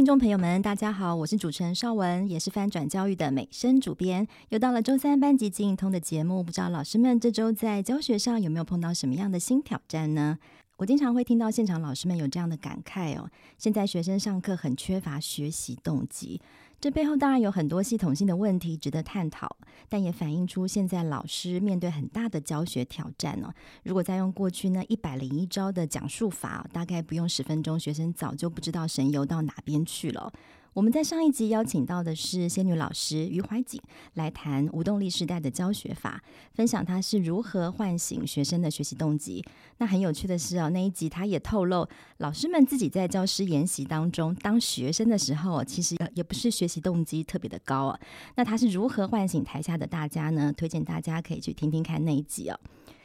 听众朋友们，大家好，我是主持人邵文，也是翻转教育的美声主编。又到了周三班级进通的节目，不知道老师们这周在教学上有没有碰到什么样的新挑战呢？我经常会听到现场老师们有这样的感慨哦，现在学生上课很缺乏学习动机。这背后当然有很多系统性的问题值得探讨，但也反映出现在老师面对很大的教学挑战呢。如果再用过去那一百零一招的讲述法，大概不用十分钟，学生早就不知道神游到哪边去了。我们在上一集邀请到的是仙女老师余怀瑾来谈无动力时代的教学法，分享他是如何唤醒学生的学习动机。那很有趣的是哦，那一集他也透露，老师们自己在教师研习当中当学生的时候，其实也不是学习动机特别的高啊。那他是如何唤醒台下的大家呢？推荐大家可以去听听看那一集哦。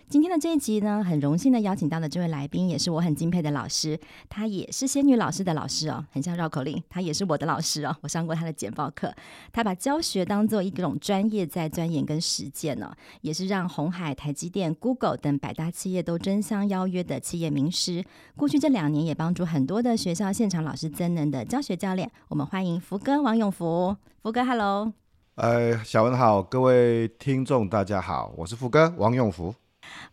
今天的这一集呢，很荣幸的邀请到的这位来宾，也是我很敬佩的老师，他也是仙女老师的老师哦，很像绕口令，他也是我的老师哦，我上过他的简报课，他把教学当做一种专业在钻研跟实践呢、哦，也是让红海、台积电、Google 等百大企业都争相邀约的企业名师，过去这两年也帮助很多的学校现场老师增能的教学教练，我们欢迎福哥王永福，福哥，Hello，呃，小文好，各位听众大家好，我是福哥王永福。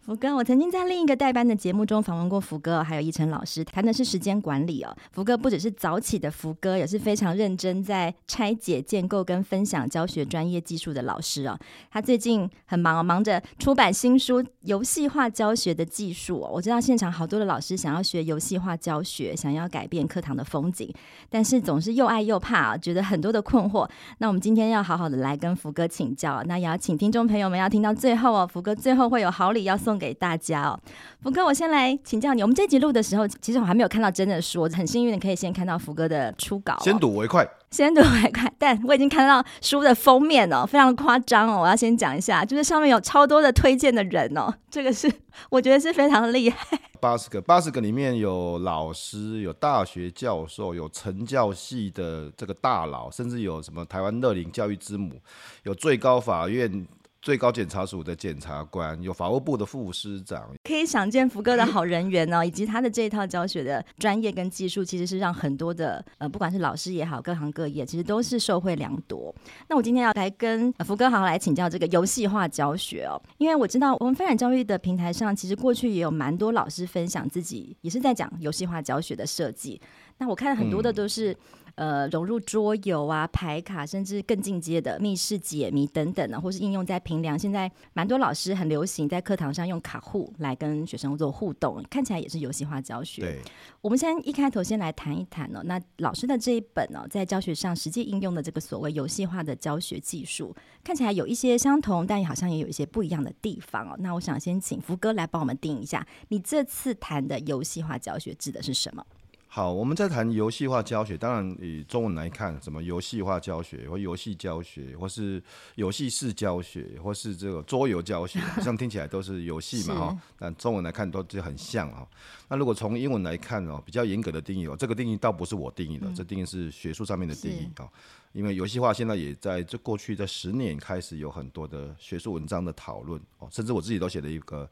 福哥，我曾经在另一个代班的节目中访问过福哥，还有奕成老师，谈的是时间管理哦。福哥不只是早起的福哥，也是非常认真在拆解、建构跟分享教学专业技术的老师哦。他最近很忙哦，忙着出版新书《游戏化教学的技术》哦。我知道现场好多的老师想要学游戏化教学，想要改变课堂的风景，但是总是又爱又怕啊，觉得很多的困惑。那我们今天要好好的来跟福哥请教，那也要请听众朋友们要听到最后哦。福哥最后会有好礼要送给大家哦，福哥，我先来请教你。我们这集录的时候，其实我还没有看到真的书，我很幸运的可以先看到福哥的初稿哦。先睹为快，先睹为快。但我已经看到书的封面哦，非常夸张哦。我要先讲一下，就是上面有超多的推荐的人哦，这个是我觉得是非常厉害。八十个，八十个里面有老师，有大学教授，有成教系的这个大佬，甚至有什么台湾乐龄教育之母，有最高法院。最高检察署的检察官，有法务部的副司长，可以想见福哥的好人缘哦，以及他的这一套教学的专业跟技术，其实是让很多的呃，不管是老师也好，各行各业，其实都是受惠良多。那我今天要来跟福哥好好来请教这个游戏化教学哦，因为我知道我们发展教育的平台上，其实过去也有蛮多老师分享自己也是在讲游戏化教学的设计。那我看很多的都是。嗯呃，融入桌游啊、牌卡，甚至更进阶的密室解谜等等呢，或是应用在评量。现在蛮多老师很流行在课堂上用卡户来跟学生做互动，看起来也是游戏化教学。对，我们先一开头先来谈一谈呢、哦，那老师的这一本呢、哦，在教学上实际应用的这个所谓游戏化的教学技术，看起来有一些相同，但也好像也有一些不一样的地方哦。那我想先请福哥来帮我们定一下，你这次谈的游戏化教学指的是什么？好，我们在谈游戏化教学，当然以中文来看，什么游戏化教学或游戏教学，或是游戏式教学，或是这个桌游教学，好像听起来都是游戏嘛哈。但中文来看都就很像哈。那如果从英文来看哦，比较严格的定义哦，这个定义倒不是我定义的，嗯、这定义是学术上面的定义啊。因为游戏化现在也在这过去这十年开始有很多的学术文章的讨论哦，甚至我自己都写了一个。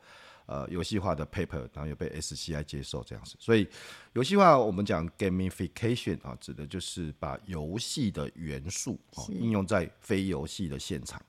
呃，游戏化的 paper，然后又被 SCI 接受这样子，所以游戏化我们讲 gamification 啊，指的就是把游戏的元素啊应用在非游戏的现场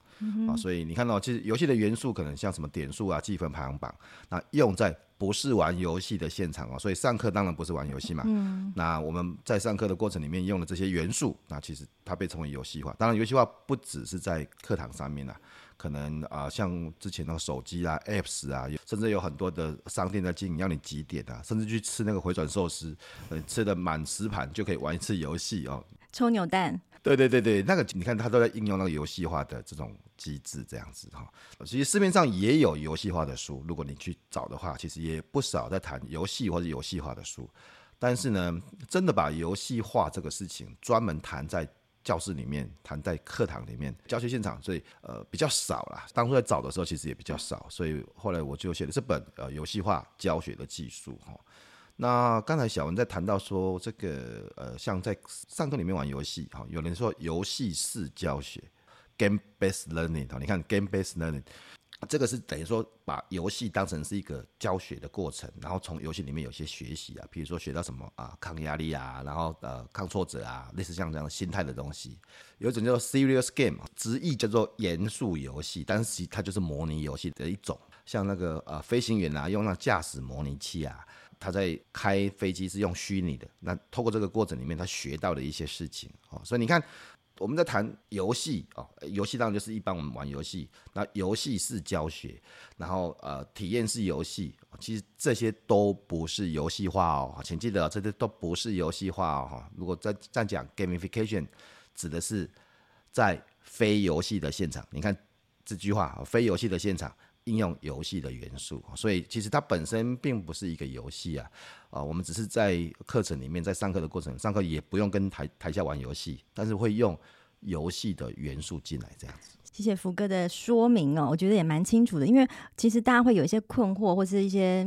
啊，所以你看到其实游戏的元素可能像什么点数啊、积分排行榜，那用在不是玩游戏的现场啊，所以上课当然不是玩游戏嘛。嗯。那我们在上课的过程里面用的这些元素，那其实它被称为游戏化。当然，游戏化不只是在课堂上面啊。可能啊，像之前那个手机啊、apps 啊，甚至有很多的商店在经营，要你几点啊，甚至去吃那个回转寿司，呃，吃的满十盘就可以玩一次游戏哦。抽扭蛋。对对对对，那个你看，他都在应用那个游戏化的这种机制，这样子哈。其实市面上也有游戏化的书，如果你去找的话，其实也不少在谈游戏或者游戏化的书。但是呢，真的把游戏化这个事情专门谈在教室里面，谈在课堂里面，教学现场，所以呃比较少啦。当初在找的时候，其实也比较少，所以后来我就写了这本呃游戏化教学的技术哈。那刚才小文在谈到说这个呃像在上课里面玩游戏哈，有人说游戏式教学 （game-based learning） 哈，你看 game-based learning。这个是等于说把游戏当成是一个教学的过程，然后从游戏里面有些学习啊，比如说学到什么啊，抗压力啊，然后呃抗挫折啊，类似像这样的心态的东西。有一种叫做 serious game，直译叫做严肃游戏，但是其实它就是模拟游戏的一种。像那个呃飞行员啊，用那驾驶模拟器啊，他在开飞机是用虚拟的，那透过这个过程里面，他学到的一些事情哦，所以你看。我们在谈游戏哦，游戏当然就是一般我们玩游戏，那游戏是教学，然后呃体验是游戏，其实这些都不是游戏化哦，请记得这些都不是游戏化哦。如果再再讲 gamification，指的是在非游戏的现场，你看这句话，非游戏的现场应用游戏的元素，所以其实它本身并不是一个游戏啊，啊，我们只是在课程里面，在上课的过程，上课也不用跟台台下玩游戏，但是会用。游戏的元素进来，这样子。谢谢福哥的说明哦，我觉得也蛮清楚的。因为其实大家会有一些困惑，或是一些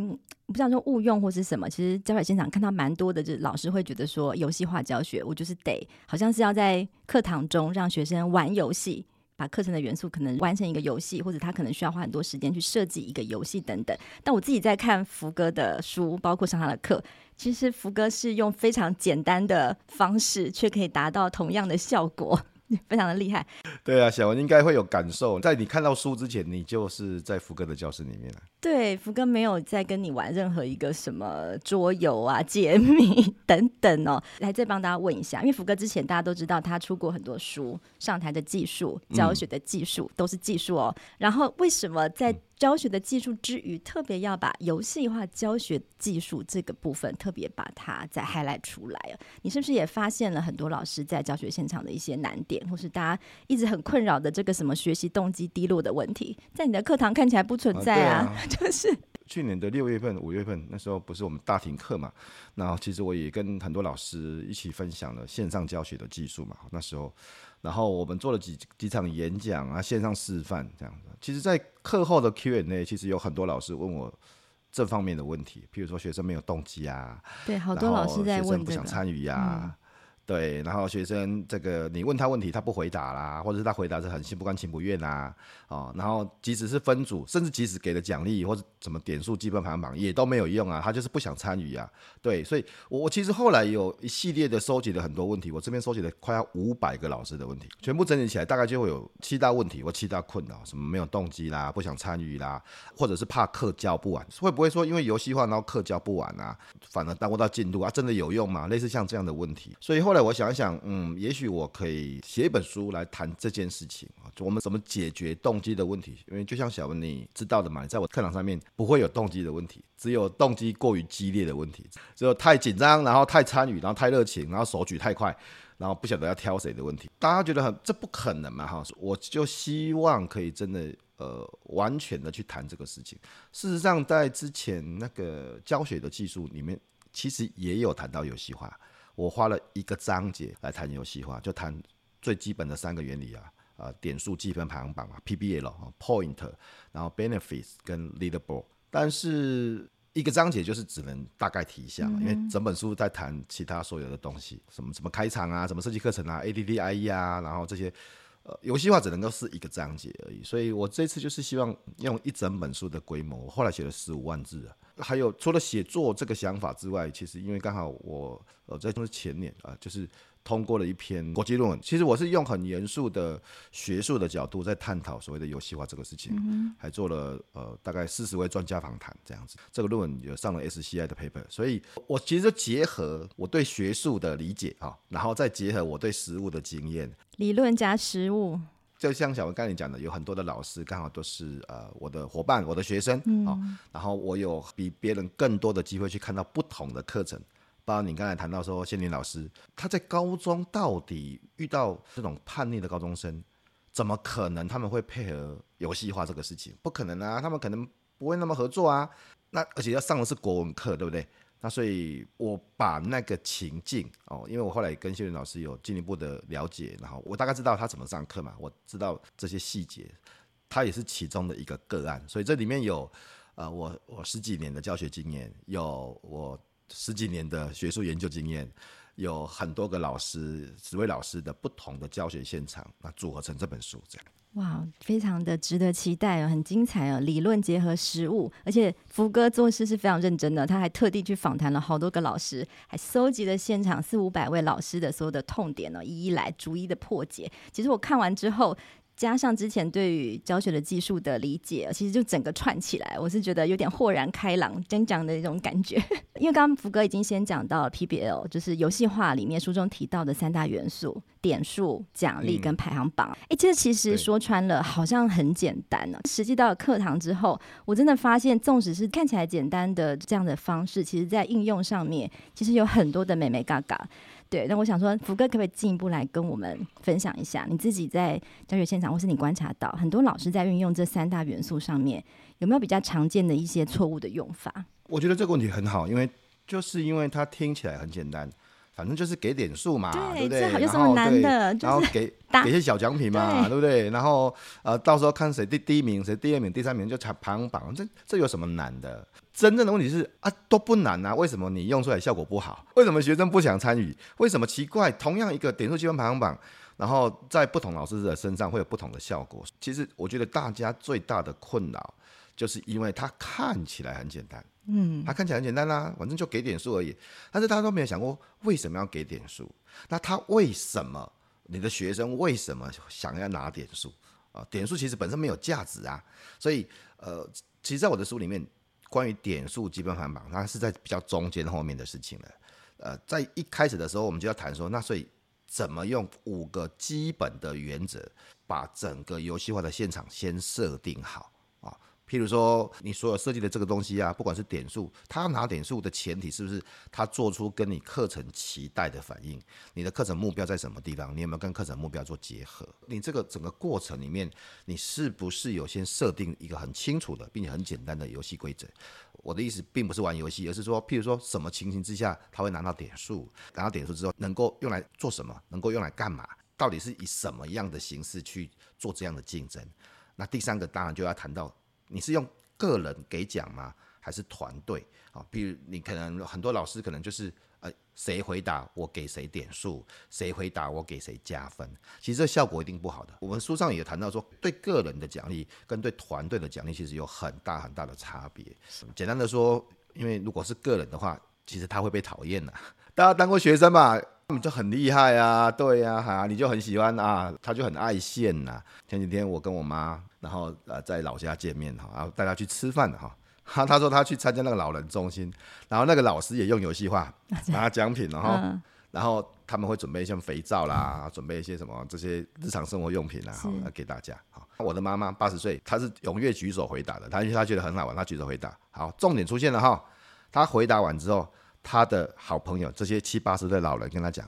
不知道说误用或是什么。其实教学现场看到蛮多的，就是老师会觉得说游戏化教学，我就是得好像是要在课堂中让学生玩游戏，把课程的元素可能完成一个游戏，或者他可能需要花很多时间去设计一个游戏等等。但我自己在看福哥的书，包括上他的课，其实福哥是用非常简单的方式，却可以达到同样的效果。非常的厉害，对啊，小文应该会有感受。在你看到书之前，你就是在福哥的教室里面了。对，福哥没有在跟你玩任何一个什么桌游啊、解谜等等哦。来，再帮大家问一下，因为福哥之前大家都知道他出过很多书，上台的技术、教学的技术、嗯、都是技术哦。然后为什么在教学的技术之余，特别要把游戏化教学技术这个部分特别把它再 highlight 出来啊？你是不是也发现了很多老师在教学现场的一些难点，或是大家一直很困扰的这个什么学习动机低落的问题，在你的课堂看起来不存在啊？啊 就是去年的六月份、五月份那时候不是我们大停课嘛？那其实我也跟很多老师一起分享了线上教学的技术嘛。那时候。然后我们做了几几场演讲啊，线上示范这样子。其实，在课后的 Q&A，其实有很多老师问我这方面的问题，譬如说学生没有动机啊，对，好多老师在问，学生不想参与呀、啊。嗯对，然后学生这个你问他问题，他不回答啦，或者是他回答是很心不甘情不愿啊，哦，然后即使是分组，甚至即使给了奖励或者什么点数、积分排行榜也都没有用啊，他就是不想参与啊。对，所以我我其实后来有一系列的收集了很多问题，我这边收集了快要五百个老师的问题，全部整理起来大概就会有七大问题或七大困扰，什么没有动机啦，不想参与啦，或者是怕课教不完，会不会说因为游戏化然后课教不完啊，反而耽误到进度啊？真的有用吗？类似像这样的问题，所以后。后来我想想，嗯，也许我可以写一本书来谈这件事情啊，我们怎么解决动机的问题？因为就像小文你知道的嘛，在我课堂上面不会有动机的问题，只有动机过于激烈的问题，只有太紧张，然后太参与，然后太热情，然后手举太快，然后不晓得要挑谁的问题。大家觉得很这不可能嘛？哈，我就希望可以真的呃完全的去谈这个事情。事实上，在之前那个教学的技术里面，其实也有谈到游戏化。我花了一个章节来谈游戏化，就谈最基本的三个原理啊，呃，点数积分排行榜啊，PBL 啊，Point，然后 Benefits 跟 Leaderboard。但是一个章节就是只能大概提一下嘛，因为整本书在谈其他所有的东西，什么什么开场啊，什么设计课程啊，ADDIE 啊，然后这些。呃，游戏化只能够是一个章节而已，所以我这次就是希望用一整本书的规模，我后来写了十五万字啊。还有除了写作这个想法之外，其实因为刚好我呃在就是前年啊，就是。通过了一篇国际论文，其实我是用很严肃的学术的角度在探讨所谓的游戏化这个事情，嗯、还做了呃大概四十位专家访谈这样子。这个论文也上了 SCI 的 paper，所以我其实就结合我对学术的理解啊，然后再结合我对实务的经验，理论加实务。就像小文刚才讲的，有很多的老师刚好都是呃我的伙伴，我的学生啊、嗯，然后我有比别人更多的机会去看到不同的课程。包括你刚才谈到说，仙林老师他在高中到底遇到这种叛逆的高中生，怎么可能他们会配合游戏化这个事情？不可能啊，他们可能不会那么合作啊。那而且要上的是国文课，对不对？那所以我把那个情境哦，因为我后来跟谢云老师有进一步的了解，然后我大概知道他怎么上课嘛，我知道这些细节，他也是其中的一个个案，所以这里面有呃我我十几年的教学经验，有我十几年的学术研究经验。有很多个老师，十位老师的不同的教学现场，那组合成这本书，这样。哇，非常的值得期待哦，很精彩哦，理论结合实物，而且福哥做事是非常认真的，他还特地去访谈了好多个老师，还搜集了现场四五百位老师的所有的痛点呢，一一来逐一的破解。其实我看完之后。加上之前对于教学的技术的理解，其实就整个串起来，我是觉得有点豁然开朗、真讲的一种感觉。因为刚刚福哥已经先讲到了 PBL，就是游戏化里面书中提到的三大元素：点数、奖励跟排行榜。哎、嗯，这其实说穿了好像很简单呢、啊。实际到了课堂之后，我真的发现，纵使是看起来简单的这样的方式，其实在应用上面，其实有很多的美眉角角。对，那我想说，福哥可不可以进一步来跟我们分享一下，你自己在教学现场，或是你观察到很多老师在运用这三大元素上面，有没有比较常见的一些错误的用法？我觉得这个问题很好，因为就是因为它听起来很简单。反正就是给点数嘛，对，对不对？有什么难的？然后给 给些小奖品嘛，对，对不对？然后呃，到时候看谁第第一名，谁第二名、第三名就排排行榜。这这有什么难的？真正的问题是啊，都不难啊，为什么你用出来效果不好？为什么学生不想参与？为什么奇怪？同样一个点数积分排行榜，然后在不同老师的身上会有不同的效果。其实我觉得大家最大的困扰，就是因为它看起来很简单。嗯，它看起来很简单啦、啊，反正就给点数而已。但是大家都没有想过为什么要给点数？那他为什么？你的学生为什么想要拿点数啊？点数其实本身没有价值啊。所以，呃，其实在我的书里面，关于点数基本排行榜，它是在比较中间后面的事情了。呃，在一开始的时候，我们就要谈说，那所以怎么用五个基本的原则，把整个游戏化的现场先设定好啊。譬如说，你所有设计的这个东西啊，不管是点数，他拿点数的前提是不是他做出跟你课程期待的反应？你的课程目标在什么地方？你有没有跟课程目标做结合？你这个整个过程里面，你是不是有先设定一个很清楚的，并且很简单的游戏规则？我的意思并不是玩游戏，而是说，譬如说什么情形之下他会拿到点数？拿到点数之后能够用来做什么？能够用来干嘛？到底是以什么样的形式去做这样的竞争？那第三个当然就要谈到。你是用个人给奖吗？还是团队啊？比如你可能很多老师可能就是呃，谁回答我给谁点数，谁回答我给谁加分。其实这效果一定不好的。我们书上也谈到说，对个人的奖励跟对团队的奖励其实有很大很大的差别。简单的说，因为如果是个人的话，其实他会被讨厌的。大家当过学生嘛，你就很厉害啊，对呀，哈，你就很喜欢啊，他就很爱现呐。前几天我跟我妈。然后呃，在老家见面哈，然后带她去吃饭的哈。他 他说他去参加那个老人中心，然后那个老师也用游戏化 拿奖品了哈。嗯、然后他们会准备一些肥皂啦，准备一些什么这些日常生活用品啦，好是给大家。好，我的妈妈八十岁，她是踊跃举手回答的，她因为她觉得很好玩，她举手回答。好，重点出现了哈，她回答完之后，她的好朋友这些七八十岁的老人跟他讲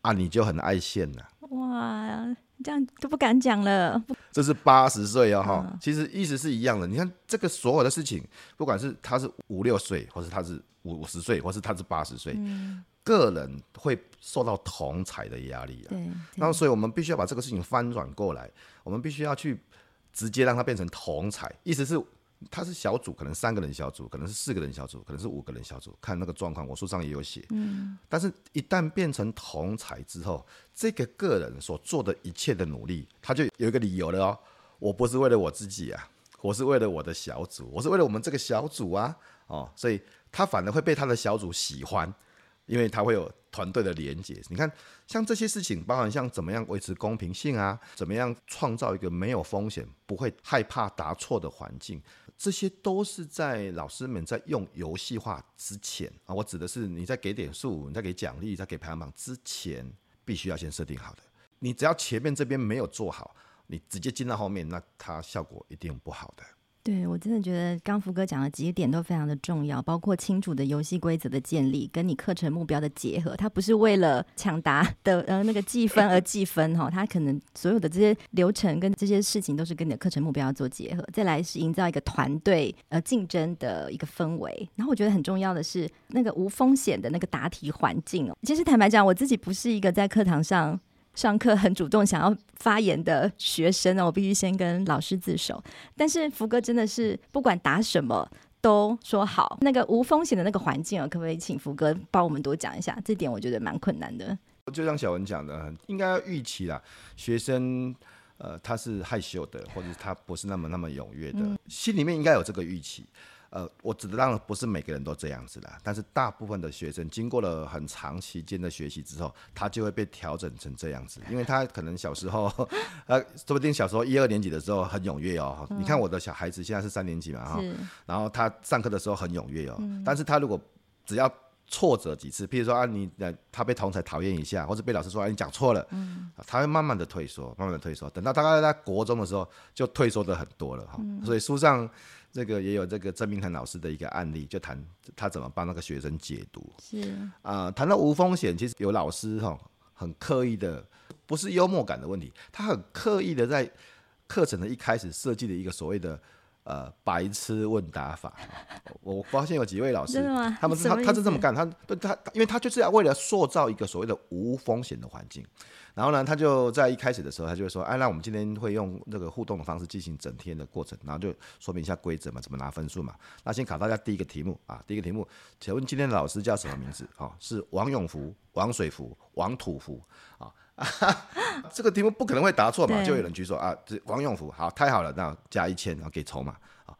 啊，你就很爱现呐。哇。这样都不敢讲了。这是八十岁哦，哈、嗯，其实意思是一样的。你看这个所有的事情，不管是他是五六岁，或是他是五五十岁，或是他是八十岁，嗯、个人会受到同侪的压力啊。对。那所以我们必须要把这个事情翻转过来，我们必须要去直接让它变成同侪，意思是。他是小组，可能三个人小组，可能是四个人小组，可能是五个人小组，看那个状况。我书上也有写。嗯，但是一旦变成同才之后，这个个人所做的一切的努力，他就有一个理由了哦。我不是为了我自己啊，我是为了我的小组，我是为了我们这个小组啊。哦，所以他反而会被他的小组喜欢。因为他会有团队的连接，你看，像这些事情，包含像怎么样维持公平性啊，怎么样创造一个没有风险、不会害怕答错的环境，这些都是在老师们在用游戏化之前啊，我指的是你在给点数、你在给奖励、在给排行榜之前，必须要先设定好的。你只要前面这边没有做好，你直接进到后面，那它效果一定不好的。对，我真的觉得刚福哥讲的几点都非常的重要，包括清楚的游戏规则的建立，跟你课程目标的结合。它不是为了抢答 的呃那个计分而计分哈，它可能所有的这些流程跟这些事情都是跟你的课程目标做结合。再来是营造一个团队呃竞争的一个氛围。然后我觉得很重要的是那个无风险的那个答题环境哦。其实坦白讲，我自己不是一个在课堂上。上课很主动想要发言的学生呢，我必须先跟老师自首。但是福哥真的是不管答什么都说好，那个无风险的那个环境啊，可不可以请福哥帮我们多讲一下？这点我觉得蛮困难的。就像小文讲的，应该要预期啦，学生呃他是害羞的，或者是他不是那么那么踊跃的，嗯、心里面应该有这个预期。呃，我指的当然不是每个人都这样子的，但是大部分的学生经过了很长期间的学习之后，他就会被调整成这样子，因为他可能小时候，呃，说不定小时候一二年级的时候很踊跃哦。嗯、你看我的小孩子现在是三年级嘛哈，然后他上课的时候很踊跃哦，嗯、但是他如果只要挫折几次，譬如说啊你呃他被同学讨厌一下，或者被老师说啊你讲错了，嗯，他会慢慢的退缩，慢慢的退缩，等到大概在国中的时候就退缩的很多了哈，嗯、所以书上。这个也有这个郑明涵老师的一个案例，就谈他怎么帮那个学生解读。是啊，呃，谈到无风险，其实有老师哈很刻意的，不是幽默感的问题，他很刻意的在课程的一开始设计了一个所谓的呃白痴问答法。我发现有几位老师，他们他他是这么干，他他因为他就是要为了塑造一个所谓的无风险的环境。然后呢，他就在一开始的时候，他就会说：“哎，那我们今天会用那个互动的方式进行整天的过程，然后就说明一下规则嘛，怎么拿分数嘛。那先考大家第一个题目啊，第一个题目，请问今天的老师叫什么名字？哦，是王永福、王水福、王土福啊，啊。这个题目不可能会答错嘛，就有人举手啊，这王永福，好，太好了，那加一千，然后给筹码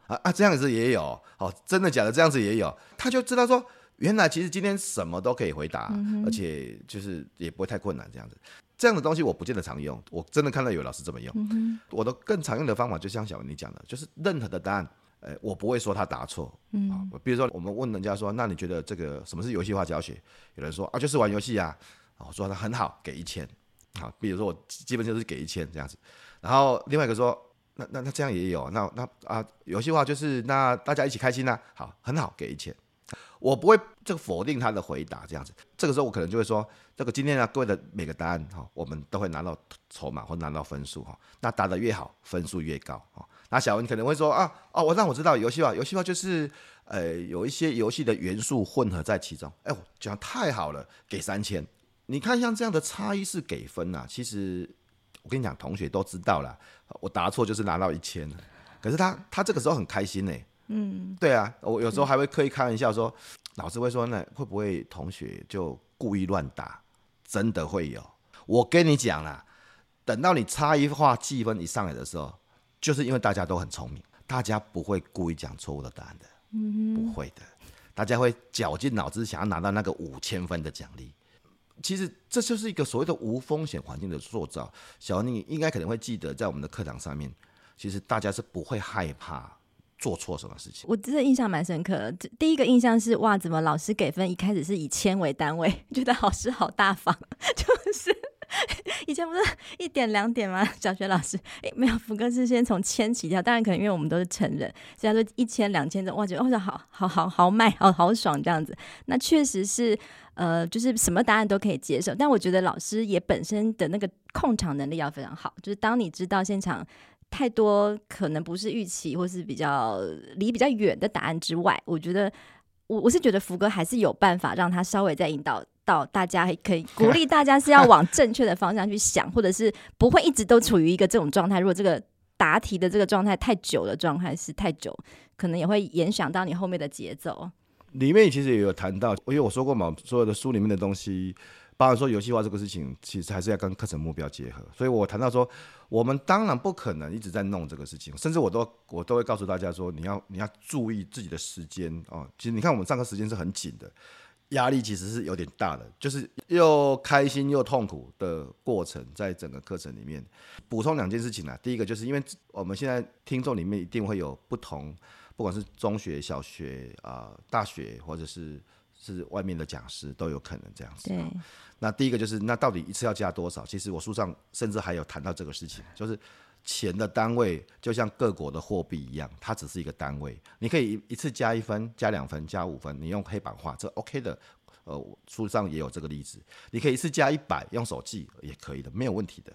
啊啊，这样子也有，哦，真的假的？这样子也有，他就知道说，原来其实今天什么都可以回答，嗯、而且就是也不会太困难，这样子。”这样的东西我不见得常用，我真的看到有老师这么用。嗯、我的更常用的方法，就像小文你讲的，就是任何的答案，呃，我不会说他答错。嗯、啊，比如说我们问人家说，那你觉得这个什么是游戏化教学？有人说啊，就是玩游戏啊。我说他很好，给一千。好，比如说我基本就是给一千这样子。然后另外一个说，那那那这样也有，那那啊，游戏化就是那大家一起开心呐、好，很好，给一千。我不会这个否定他的回答，这样子，这个时候我可能就会说，这个今天呢，各位的每个答案哈，我们都会拿到筹码或拿到分数哈，那答得越好，分数越高哈。那小文可能会说啊，哦，我让我知道游戏化，游戏化就是呃有一些游戏的元素混合在其中，哎，我讲太好了，给三千。你看像这样的差异是给分呐，其实我跟你讲，同学都知道了，我答错就是拿到一千，可是他他这个时候很开心呢。嗯，对啊，我有时候还会刻意开玩笑说，嗯、老师会说，那会不会同学就故意乱答？真的会有。我跟你讲啦，等到你差异化计分一上来的时候，就是因为大家都很聪明，大家不会故意讲错误的答案的，嗯哼，不会的，大家会绞尽脑汁想要拿到那个五千分的奖励。其实这就是一个所谓的无风险环境的塑造。小宁，应该可能会记得，在我们的课堂上面，其实大家是不会害怕。做错什么事情？我真的印象蛮深刻的。第一个印象是哇，怎么老师给分一开始是以千为单位，觉得老师好大方。就是 以前不是一点两点吗？小学老师诶、没有，福哥是先从千起跳。当然可能因为我们都是成人，所以他说一千两千的，哇，觉得哇，好好好好卖，好好爽这样子。那确实是呃，就是什么答案都可以接受。但我觉得老师也本身的那个控场能力要非常好，就是当你知道现场。太多可能不是预期，或是比较离比较远的答案之外，我觉得我我是觉得福哥还是有办法让他稍微再引导到大家，可以鼓励大家是要往 正确的方向去想，或者是不会一直都处于一个这种状态。如果这个答题的这个状态太久的状态是太久，可能也会影响到你后面的节奏。里面其实也有谈到，因为我说过嘛，所有的书里面的东西。包含说游戏化这个事情，其实还是要跟课程目标结合。所以我谈到说，我们当然不可能一直在弄这个事情，甚至我都我都会告诉大家说，你要你要注意自己的时间哦。其实你看我们上课时间是很紧的，压力其实是有点大的，就是又开心又痛苦的过程，在整个课程里面。补充两件事情啊，第一个就是因为我们现在听众里面一定会有不同，不管是中学、小学啊、呃、大学或者是。是外面的讲师都有可能这样子。对。那第一个就是，那到底一次要加多少？其实我书上甚至还有谈到这个事情，就是钱的单位就像各国的货币一样，它只是一个单位。你可以一次加一分、加两分、加五分，你用黑板画这 OK 的。呃，书上也有这个例子，你可以一次加一百，用手记也可以的，没有问题的。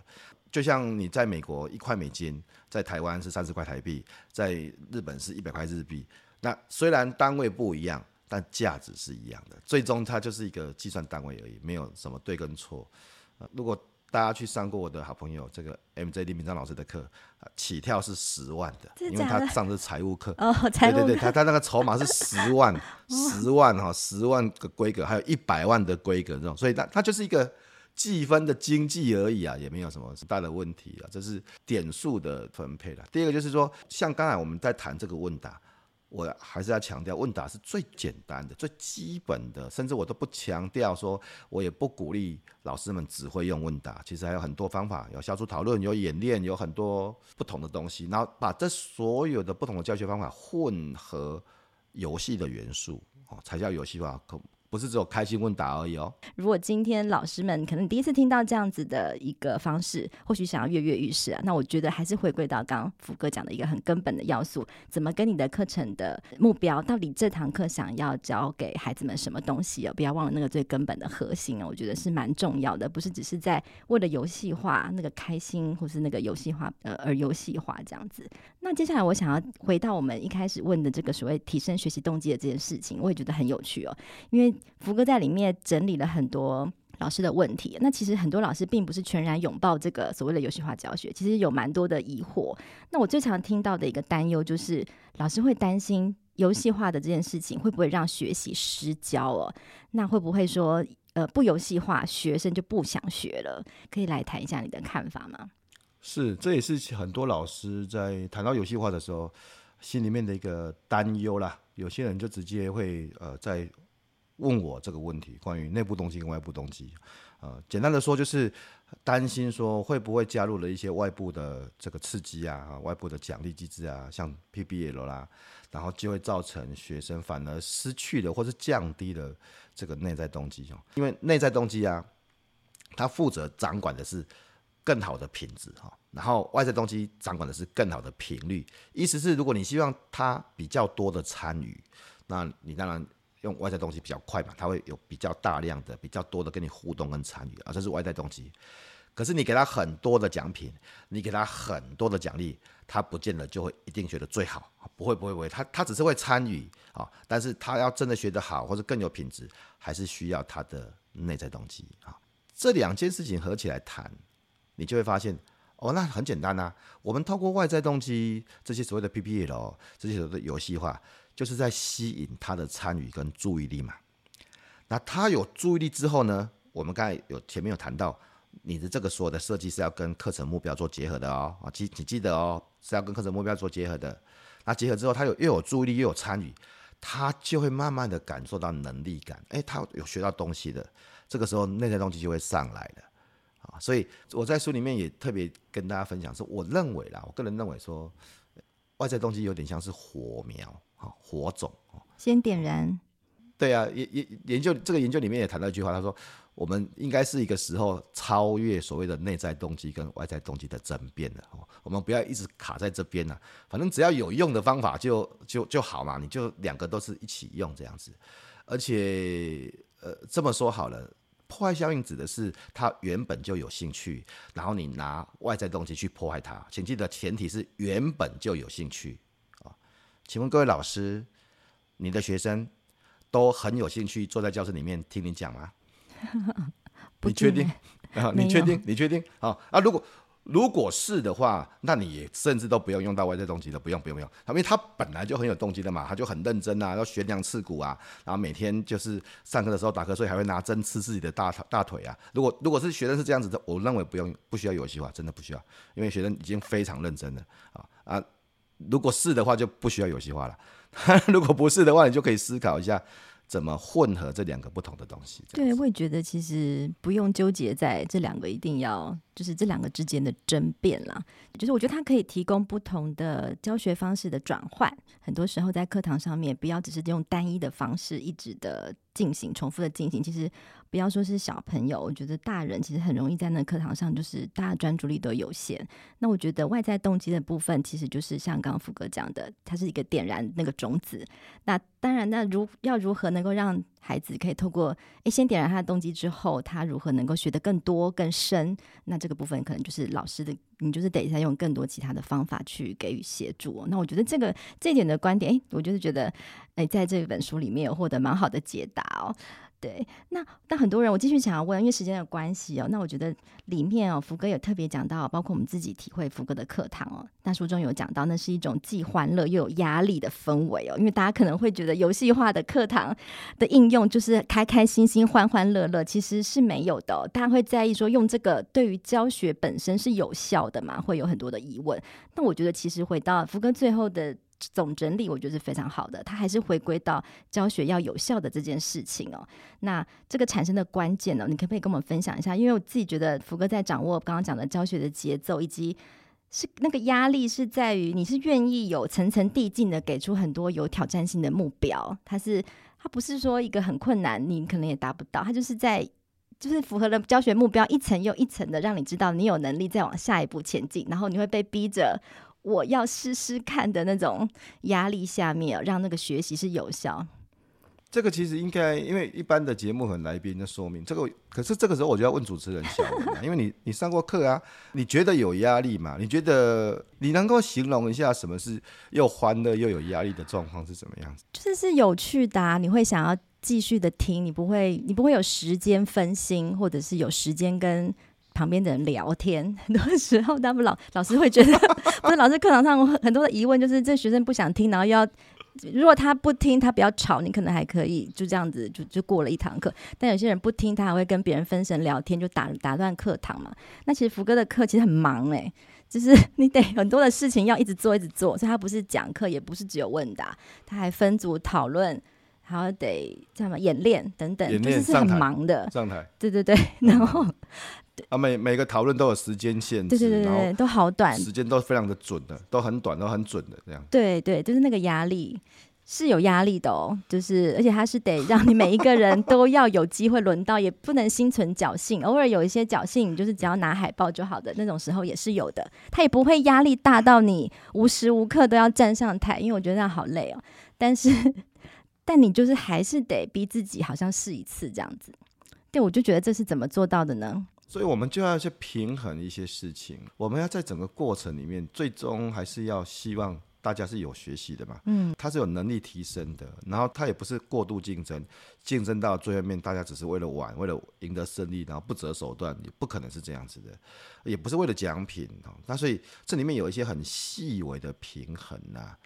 就像你在美国一块美金，在台湾是三十块台币，在日本是一百块日币。那虽然单位不一样，但价值是一样的。最终它就是一个计算单位而已，没有什么对跟错。呃，如果大家去上过我的好朋友这个 MJ 林明章老师的课，起跳是十万的，因为他上的是财务课。哦，财务课。对对对，他他那个筹码是十万，十万哈，十万个规格，还有一百万的规格这种，所以他他就是一个计分的经济而已啊，也没有什么大的问题啊，这是点数的分配了。第二个就是说，像刚才我们在谈这个问答。我还是要强调，问答是最简单的、最基本的，甚至我都不强调说，我也不鼓励老师们只会用问答。其实还有很多方法，有小组讨论，有演练，有很多不同的东西。然后把这所有的不同的教学方法混合游戏的元素，哦，才叫游戏化。可。不是只有开心问答而已哦。如果今天老师们可能第一次听到这样子的一个方式，或许想要跃跃欲试啊，那我觉得还是回归到刚刚福哥讲的一个很根本的要素，怎么跟你的课程的目标，到底这堂课想要教给孩子们什么东西哦？不要忘了那个最根本的核心哦，我觉得是蛮重要的，不是只是在为了游戏化那个开心，或是那个游戏化呃而游戏化这样子。那接下来我想要回到我们一开始问的这个所谓提升学习动机的这件事情，我也觉得很有趣哦，因为。福哥在里面整理了很多老师的问题，那其实很多老师并不是全然拥抱这个所谓的游戏化教学，其实有蛮多的疑惑。那我最常听到的一个担忧就是，老师会担心游戏化的这件事情会不会让学习失焦哦？那会不会说，呃，不游戏化，学生就不想学了？可以来谈一下你的看法吗？是，这也是很多老师在谈到游戏化的时候心里面的一个担忧啦。有些人就直接会呃在。问我这个问题，关于内部动机跟外部动机，呃，简单的说就是担心说会不会加入了一些外部的这个刺激啊，外部的奖励机制啊，像 PBL 啦，然后就会造成学生反而失去了或是降低了这个内在动机哦，因为内在动机啊，它负责掌管的是更好的品质哈，然后外在动机掌管的是更好的频率，意思是如果你希望他比较多的参与，那你当然。用外在动机比较快嘛，他会有比较大量的、比较多的跟你互动跟参与啊，这是外在动机。可是你给他很多的奖品，你给他很多的奖励，他不见得就会一定学得最好，不会不会不会，他他只是会参与啊，但是他要真的学得好或者更有品质，还是需要他的内在动机啊。这两件事情合起来谈，你就会发现哦，那很简单呐，我们透过外在动机这些所谓的 PPL 这些所谓的游戏化。就是在吸引他的参与跟注意力嘛。那他有注意力之后呢，我们刚才有前面有谈到，你的这个所有的设计是要跟课程目标做结合的哦。啊，记你记得哦，是要跟课程目标做结合的。那结合之后，他有又有注意力又有参与，他就会慢慢的感受到能力感。诶，他有学到东西的，这个时候内在动机就会上来了啊。所以我在书里面也特别跟大家分享说，我认为啦，我个人认为说，外在动机有点像是火苗。火种先点燃。对啊，研研研究这个研究里面也谈到一句话，他说我们应该是一个时候超越所谓的内在动机跟外在动机的争辩了。我们不要一直卡在这边了，反正只要有用的方法就就就好嘛，你就两个都是一起用这样子。而且呃这么说好了，破坏效应指的是他原本就有兴趣，然后你拿外在动机去破坏他，请记得前提是原本就有兴趣。请问各位老师，你的学生都很有兴趣坐在教室里面听你讲吗？你确定？啊，你确定？你确定？好啊，如果如果是的话，那你也甚至都不用用到外在动机了，不用不用不用，因为他本来就很有动机的嘛，他就很认真啊，要悬梁刺股啊，然后每天就是上课的时候打瞌睡，还会拿针刺自己的大大腿啊。如果如果是学生是这样子的，我认为不用不需要游戏化，真的不需要，因为学生已经非常认真了啊啊。如果是的话，就不需要游戏化了。如果不是的话，你就可以思考一下怎么混合这两个不同的东西。对，我也觉得其实不用纠结在这两个一定要就是这两个之间的争辩啦。就是我觉得它可以提供不同的教学方式的转换。很多时候在课堂上面，不要只是用单一的方式一直的进行，重复的进行。其实不要说是小朋友，我觉得大人其实很容易在那课堂上，就是大家专注力都有限。那我觉得外在动机的部分，其实就是像刚刚福哥讲的，它是一个点燃那个种子。那当然，那如要如何能够让孩子可以透过诶先点燃他的动机之后，他如何能够学得更多更深？那这个部分可能就是老师的，你就是等一下用更多其他的方法去给予协助。那我觉得这个这点的观点，诶，我就是觉得诶，在这本书里面有获得蛮好的解答哦。对，那那很多人，我继续想要问，因为时间的关系哦，那我觉得里面哦，福哥有特别讲到，包括我们自己体会福哥的课堂哦，那书中有讲到，那是一种既欢乐又有压力的氛围哦，因为大家可能会觉得游戏化的课堂的应用就是开开心心、欢欢乐乐，其实是没有的，大家会在意说用这个对于教学本身是有效的嘛？会有很多的疑问。那我觉得其实回到福哥最后的。总整理我觉得是非常好的，它还是回归到教学要有效的这件事情哦。那这个产生的关键呢，你可不可以跟我们分享一下？因为我自己觉得福哥在掌握刚刚讲的教学的节奏，以及是那个压力是在于你是愿意有层层递进的给出很多有挑战性的目标，它是它不是说一个很困难，你可能也达不到，它就是在就是符合了教学目标一层又一层的让你知道你有能力再往下一步前进，然后你会被逼着。我要试试看的那种压力下面，让那个学习是有效。这个其实应该，因为一般的节目很来宾的说明这个，可是这个时候我就要问主持人小文，因为你 你上过课啊，你觉得有压力吗？你觉得你能够形容一下什么是又欢乐又有压力的状况是怎么样子？就是是有趣的啊，你会想要继续的听，你不会你不会有时间分心，或者是有时间跟。旁边的人聊天，很多时候他们老老师会觉得，不是老师课堂上很多的疑问，就是这学生不想听，然后要如果他不听，他比较吵，你可能还可以就这样子就就过了一堂课。但有些人不听，他还会跟别人分神聊天，就打打断课堂嘛。那其实福哥的课其实很忙哎、欸，就是你得很多的事情要一直做一直做，所以他不是讲课，也不是只有问答，他还分组讨论。还要得这样嘛，演练等等，练就是是很忙的。上台，对对对，然后啊，每每个讨论都有时间限制，对对对对，都好短，时间都非常的准的，都很短，都很准的这样。对对，就是那个压力是有压力的哦，就是而且他是得让你每一个人都要有机会轮到，也不能心存侥幸，偶尔有一些侥幸，就是只要拿海报就好的那种时候也是有的。他也不会压力大到你无时无刻都要站上台，因为我觉得那样好累哦。但是。但你就是还是得逼自己，好像试一次这样子。对，我就觉得这是怎么做到的呢？所以我们就要去平衡一些事情。我们要在整个过程里面，最终还是要希望大家是有学习的嘛。嗯，他是有能力提升的，然后他也不是过度竞争，竞争到最后面，大家只是为了玩，为了赢得胜利，然后不择手段，也不可能是这样子的，也不是为了奖品哦。那所以这里面有一些很细微的平衡啊。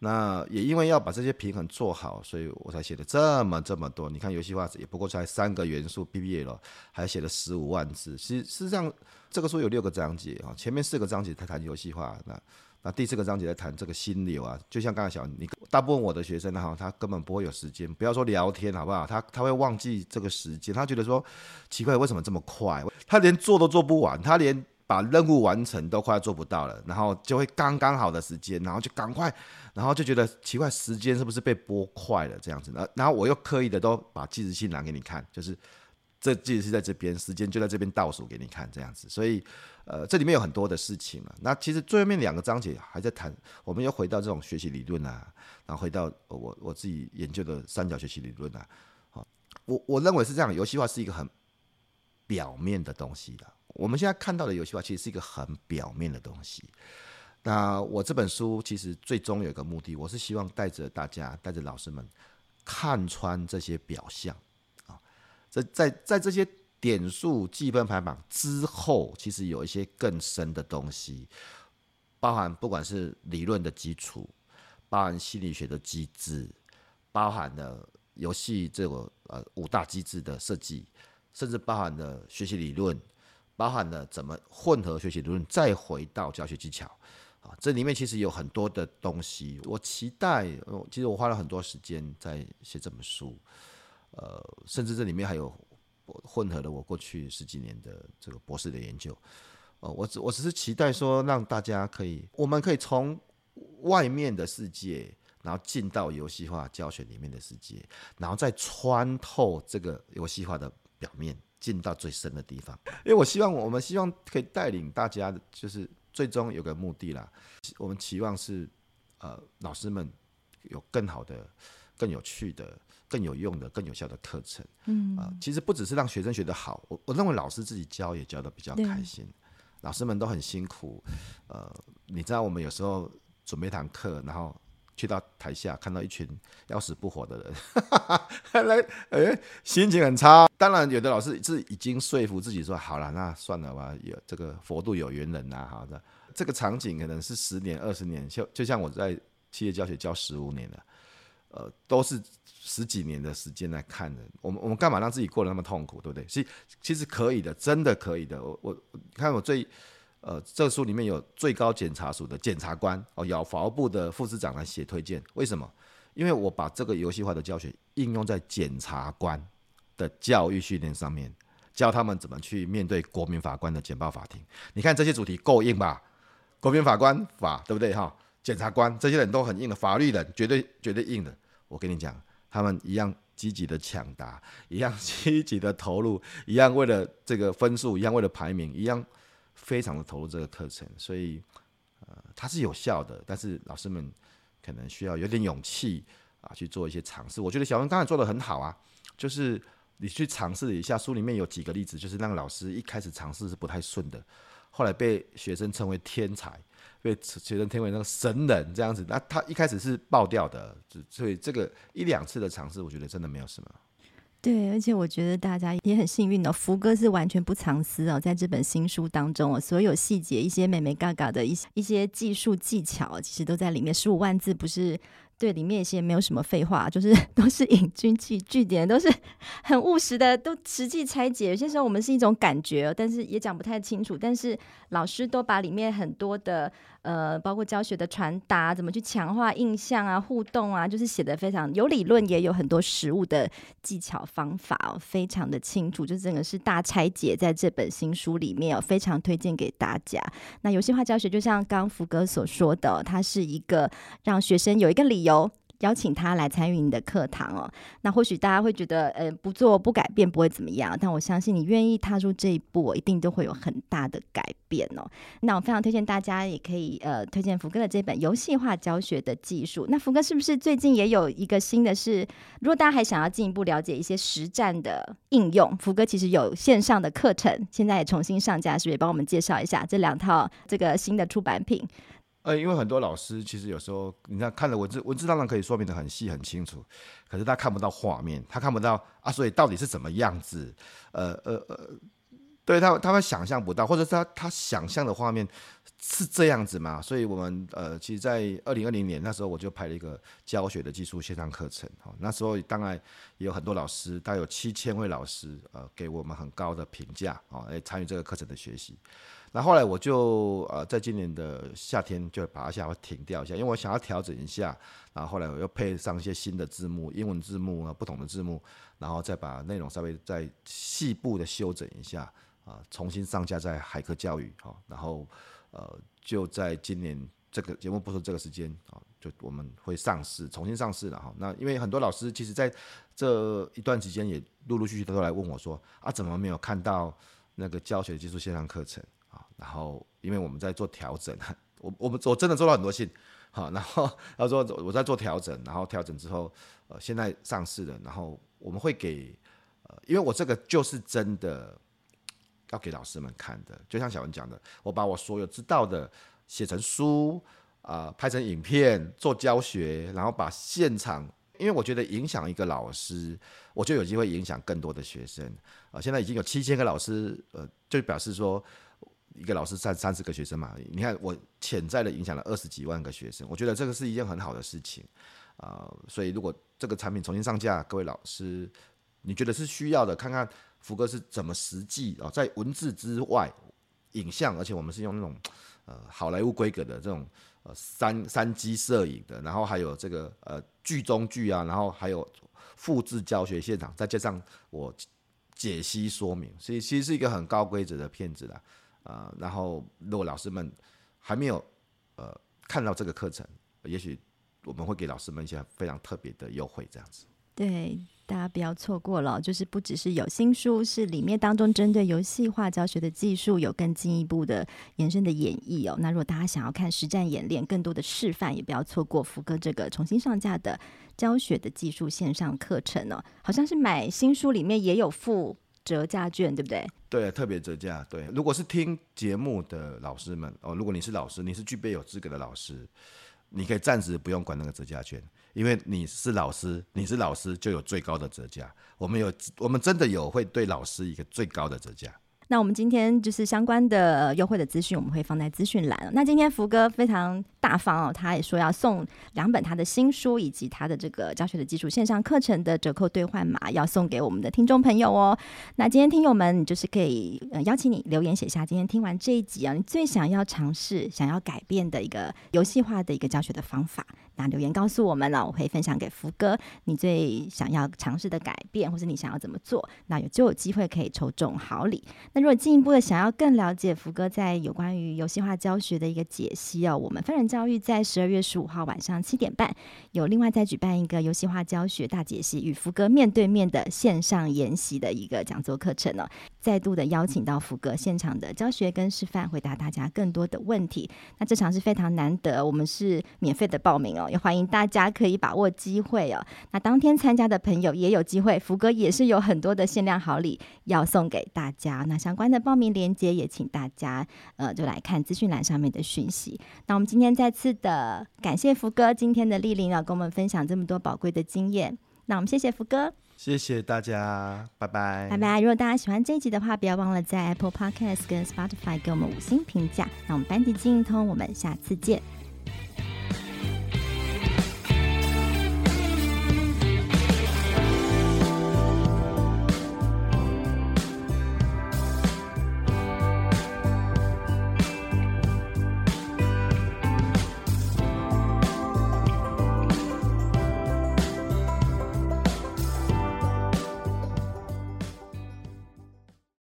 那也因为要把这些平衡做好，所以我才写了这么这么多。你看游戏化也不过才三个元素，BBL 还写了十五万字。其实事实上，这个书有六个章节啊，前面四个章节在谈游戏化，那那第四个章节在谈这个心流啊。就像刚才讲，你大部分我的学生哈，他根本不会有时间，不要说聊天好不好？他他会忘记这个时间，他觉得说奇怪，为什么这么快？他连做都做不完，他连。把任务完成都快要做不到了，然后就会刚刚好的时间，然后就赶快，然后就觉得奇怪，时间是不是被拨快了这样子呢？然后我又刻意的都把计时器拿给你看，就是这计时器在这边，时间就在这边倒数给你看这样子。所以，呃，这里面有很多的事情啊。那其实最后面两个章节还在谈，我们又回到这种学习理论啊，然后回到我我自己研究的三角学习理论啊。好，我我认为是这样，游戏化是一个很表面的东西的。我们现在看到的游戏化其实是一个很表面的东西。那我这本书其实最终有一个目的，我是希望带着大家，带着老师们看穿这些表象啊。在在在这些点数计分排榜之后，其实有一些更深的东西，包含不管是理论的基础，包含心理学的机制，包含了游戏这个呃五大机制的设计，甚至包含了学习理论。包含了怎么混合学习理论，再回到教学技巧啊，这里面其实有很多的东西。我期待，其实我花了很多时间在写这本书，呃，甚至这里面还有混合了我过去十几年的这个博士的研究。呃，我只我只是期待说，让大家可以，我们可以从外面的世界，然后进到游戏化教学里面的世界，然后再穿透这个游戏化的表面，进到最深的地方。因为我希望，我们希望可以带领大家，就是最终有个目的啦。我们期望是，呃，老师们有更好的、更有趣的、更有用的、更有效的课程。嗯啊、呃，其实不只是让学生学得好，我我认为老师自己教也教得比较开心。老师们都很辛苦，呃，你知道我们有时候准备一堂课，然后去到台下看到一群要死不活的人，来，哎、心情很差。当然，有的老师是已经说服自己说，好了，那算了吧，有这个佛度有缘人呐、啊，好的，这个场景可能是十年、二十年，就就像我在企业教学教十五年了，呃，都是。十几年的时间来看的，我们我们干嘛让自己过得那么痛苦，对不对？其实其实可以的，真的可以的。我我看我最呃，这书里面有最高检察署的检察官哦，有法务部的副司长来写推荐。为什么？因为我把这个游戏化的教学应用在检察官的教育训练上面，教他们怎么去面对国民法官的简报法庭。你看这些主题够硬吧？国民法官法对不对？哈，检察官这些人都很硬的，法律人绝对绝对硬的。我跟你讲。他们一样积极的抢答，一样积极的投入，一样为了这个分数，一样为了排名，一样非常的投入这个课程，所以呃，它是有效的，但是老师们可能需要有点勇气啊，去做一些尝试。我觉得小文刚才做的很好啊，就是你去尝试一下，书里面有几个例子，就是那个老师一开始尝试是不太顺的，后来被学生称为天才。被学生称为那个神人这样子，那他一开始是爆掉的，所以这个一两次的尝试，我觉得真的没有什么。对，而且我觉得大家也很幸运哦，福哥是完全不藏私哦，在这本新书当中哦，所有细节、一些美眉嘎嘎的一些一些技术技巧，其实都在里面。十五万字不是。对，里面一些没有什么废话，就是 都是引经据据典，都是很务实的，都实际拆解。有些时候我们是一种感觉，但是也讲不太清楚。但是老师都把里面很多的呃，包括教学的传达，怎么去强化印象啊、互动啊，就是写的非常有理论，也有很多实务的技巧方法哦，非常的清楚。就整个是大拆解在这本新书里面哦，非常推荐给大家。那游戏化教学就像刚福哥所说的，它是一个让学生有一个理由。邀请他来参与你的课堂哦，那或许大家会觉得，呃，不做不改变不会怎么样，但我相信你愿意踏入这一步，一定都会有很大的改变哦。那我非常推荐大家也可以呃推荐福哥的这本游戏化教学的技术。那福哥是不是最近也有一个新的是？如果大家还想要进一步了解一些实战的应用，福哥其实有线上的课程，现在也重新上架，是不是？也帮我们介绍一下这两套这个新的出版品。呃，因为很多老师其实有时候，你看看了文字，文字当然可以说明得很细很清楚，可是他看不到画面，他看不到啊，所以到底是怎么样子？呃呃呃，对他他会想象不到，或者是他他想象的画面是这样子嘛？所以我们呃，其实，在二零二零年那时候，我就拍了一个教学的技术线上课程，哈，那时候当然也有很多老师，大概有七千位老师，呃，给我们很高的评价，啊，来参与这个课程的学习。那后来我就呃，在今年的夏天就把它下会停掉一下，因为我想要调整一下。然后后来我又配上一些新的字幕，英文字幕啊，不同的字幕，然后再把内容稍微再细部的修整一下啊，重新上架在海科教育哈。然后呃，就在今年这个节目播出这个时间啊，就我们会上市，重新上市了哈。那因为很多老师其实在这一段时间也陆陆续续都来问我说啊，怎么没有看到那个教学技术线上课程？然后，因为我们在做调整，我我们我真的收到很多信，好，然后 他说我在做调整，然后调整之后，呃，现在上市了，然后我们会给，呃，因为我这个就是真的要给老师们看的，就像小文讲的，我把我所有知道的写成书，啊、拍成影片做教学，然后把现场，因为我觉得影响一个老师，我就有机会影响更多的学生，啊、现在已经有七千个老师，呃，就表示说。一个老师三三十个学生嘛，你看我潜在的影响了二十几万个学生，我觉得这个是一件很好的事情啊、呃。所以如果这个产品重新上架，各位老师，你觉得是需要的，看看福哥是怎么实际啊、哦，在文字之外，影像，而且我们是用那种呃好莱坞规格的这种呃三三机摄影的，然后还有这个呃剧中剧啊，然后还有复制教学现场，再加上我解析说明，所以其实是一个很高规则的片子啦。呃，然后如果老师们还没有呃看到这个课程，也许我们会给老师们一些非常特别的优惠，这样子。对，大家不要错过了，就是不只是有新书，是里面当中针对游戏化教学的技术有更进一步的延伸的演绎哦。那如果大家想要看实战演练，更多的示范，也不要错过福哥这个重新上架的教学的技术线上课程哦。好像是买新书里面也有附折价券，对不对？对，特别折价。对，如果是听节目的老师们哦，如果你是老师，你是具备有资格的老师，你可以暂时不用管那个折价券。因为你是老师，你是老师就有最高的折价。我们有，我们真的有会对老师一个最高的折价。那我们今天就是相关的优惠的资讯，我们会放在资讯栏。那今天福哥非常大方哦，他也说要送两本他的新书，以及他的这个教学的基础线上课程的折扣兑换码，要送给我们的听众朋友哦。那今天听友们，你就是可以呃邀请你留言写下今天听完这一集啊，你最想要尝试、想要改变的一个游戏化的一个教学的方法。那留言告诉我们了，我会分享给福哥你最想要尝试的改变，或是你想要怎么做，那有就有机会可以抽中好礼。那如果进一步的想要更了解福哥在有关于游戏化教学的一个解析哦，我们翻转教育在十二月十五号晚上七点半有另外再举办一个游戏化教学大解析与福哥面对面的线上研习的一个讲座课程哦，再度的邀请到福哥现场的教学跟示范，回答大家更多的问题。那这场是非常难得，我们是免费的报名哦哦，也欢迎大家可以把握机会哦。那当天参加的朋友也有机会，福哥也是有很多的限量好礼要送给大家。那相关的报名链接也请大家呃就来看资讯栏上面的讯息。那我们今天再次的感谢福哥今天的莅临啊，跟我们分享这么多宝贵的经验。那我们谢谢福哥，谢谢大家，拜拜，拜拜。如果大家喜欢这一集的话，不要忘了在 Apple Podcast 跟 Spotify 给我们五星评价。那我们班级经营通，我们下次见。